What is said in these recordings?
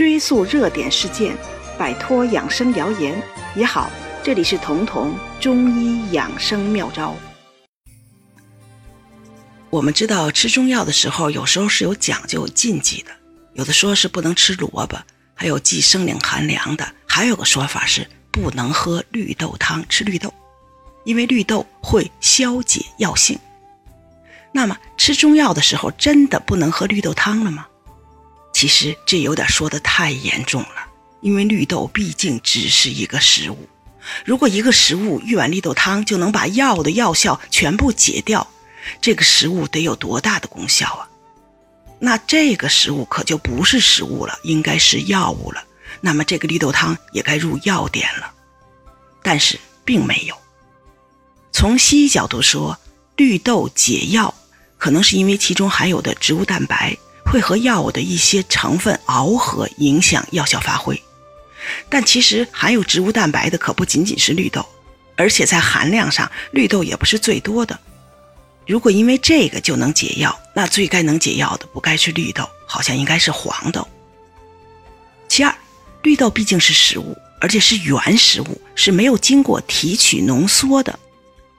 追溯热点事件，摆脱养生谣言也好。这里是彤彤中医养生妙招。我们知道吃中药的时候，有时候是有讲究、禁忌的。有的说是不能吃萝卜，还有忌生冷寒凉的；还有个说法是不能喝绿豆汤，吃绿豆，因为绿豆会消解药性。那么吃中药的时候，真的不能喝绿豆汤了吗？其实这有点说的太严重了，因为绿豆毕竟只是一个食物。如果一个食物一碗绿豆汤就能把药的药效全部解掉，这个食物得有多大的功效啊？那这个食物可就不是食物了，应该是药物了。那么这个绿豆汤也该入药典了。但是并没有。从西医角度说，绿豆解药，可能是因为其中含有的植物蛋白会和药物的一些成分螯合，影响药效发挥。但其实含有植物蛋白的可不仅仅是绿豆，而且在含量上，绿豆也不是最多的。如果因为这个就能解药，那最该能解药的不该是绿豆，好像应该是黄豆。其二，绿豆毕竟是食物，而且是原食物，是没有经过提取浓缩的，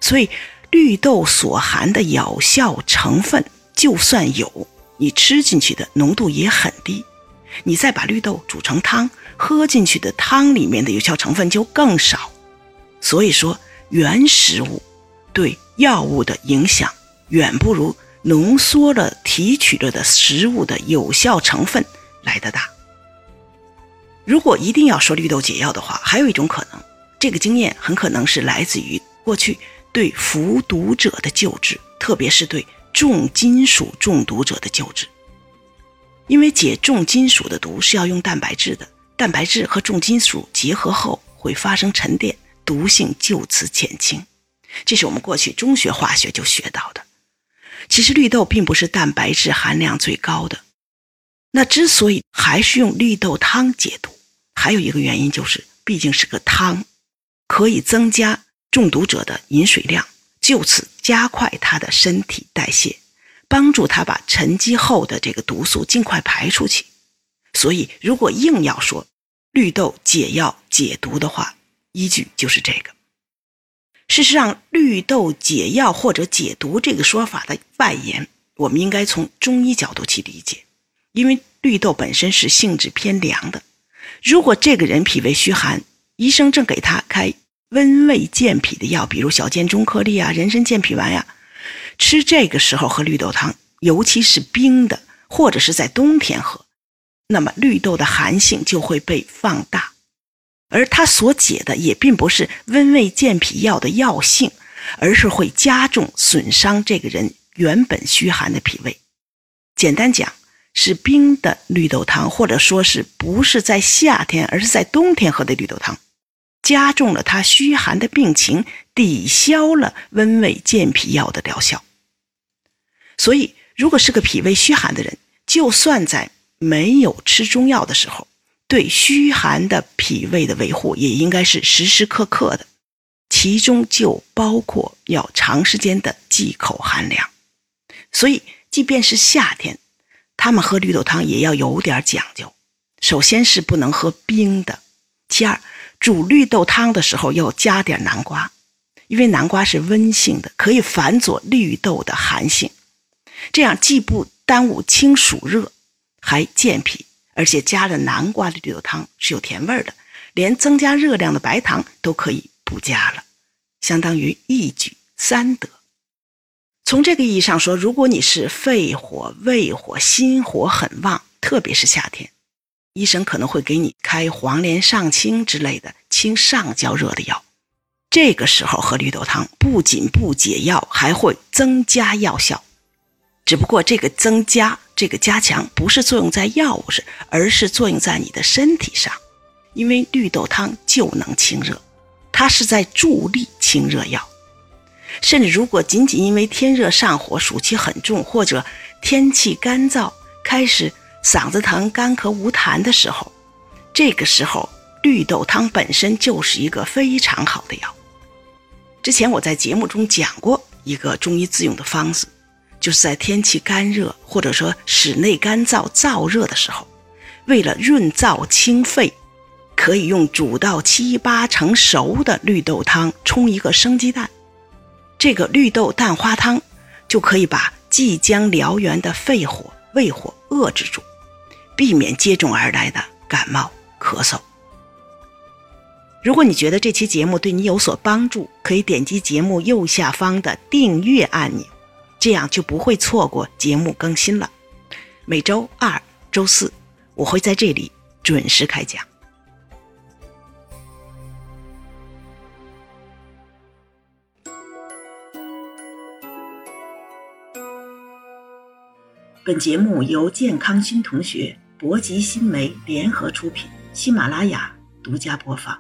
所以绿豆所含的有效成分，就算有，你吃进去的浓度也很低。你再把绿豆煮成汤，喝进去的汤里面的有效成分就更少。所以说，原食物对药物的影响。远不如浓缩了、提取了的食物的有效成分来得大。如果一定要说绿豆解药的话，还有一种可能，这个经验很可能是来自于过去对服毒者的救治，特别是对重金属中毒者的救治。因为解重金属的毒是要用蛋白质的，蛋白质和重金属结合后会发生沉淀，毒性就此减轻。这是我们过去中学化学就学到的。其实绿豆并不是蛋白质含量最高的，那之所以还是用绿豆汤解毒，还有一个原因就是，毕竟是个汤，可以增加中毒者的饮水量，就此加快他的身体代谢，帮助他把沉积后的这个毒素尽快排出去。所以，如果硬要说绿豆解药解毒的话，依据就是这个。事实上，绿豆解药或者解毒这个说法的外延，我们应该从中医角度去理解。因为绿豆本身是性质偏凉的，如果这个人脾胃虚寒，医生正给他开温胃健脾的药，比如小建中颗粒啊、人参健脾丸呀，吃这个时候喝绿豆汤，尤其是冰的，或者是在冬天喝，那么绿豆的寒性就会被放大。而它所解的也并不是温胃健脾药的药性，而是会加重损伤这个人原本虚寒的脾胃。简单讲，是冰的绿豆汤，或者说是不是在夏天，而是在冬天喝的绿豆汤，加重了他虚寒的病情，抵消了温胃健脾药的疗效。所以，如果是个脾胃虚寒的人，就算在没有吃中药的时候，对虚寒的脾胃的维护也应该是时时刻刻的，其中就包括要长时间的忌口寒凉。所以，即便是夏天，他们喝绿豆汤也要有点讲究。首先是不能喝冰的，其二，煮绿豆汤的时候要加点南瓜，因为南瓜是温性的，可以反佐绿豆的寒性，这样既不耽误清暑热，还健脾。而且加了南瓜的绿豆汤是有甜味的，连增加热量的白糖都可以不加了，相当于一举三得。从这个意义上说，如果你是肺火、胃火、心火很旺，特别是夏天，医生可能会给你开黄连上清之类的清上焦热的药。这个时候喝绿豆汤，不仅不解药，还会增加药效。只不过这个增加。这个加强不是作用在药物上，而是作用在你的身体上，因为绿豆汤就能清热，它是在助力清热药。甚至如果仅仅因为天热上火、暑气很重，或者天气干燥，开始嗓子疼、干咳无痰的时候，这个时候绿豆汤本身就是一个非常好的药。之前我在节目中讲过一个中医自用的方子。就是在天气干热或者说室内干燥燥热的时候，为了润燥清肺，可以用煮到七八成熟的绿豆汤冲一个生鸡蛋，这个绿豆蛋花汤就可以把即将燎原的肺火、胃火遏制住，避免接踵而来的感冒、咳嗽。如果你觉得这期节目对你有所帮助，可以点击节目右下方的订阅按钮，这样就不会错过节目更新了。每周二、周四，我会在这里准时开讲。本节目由健康新同学、博吉新媒联合出品，喜马拉雅独家播放。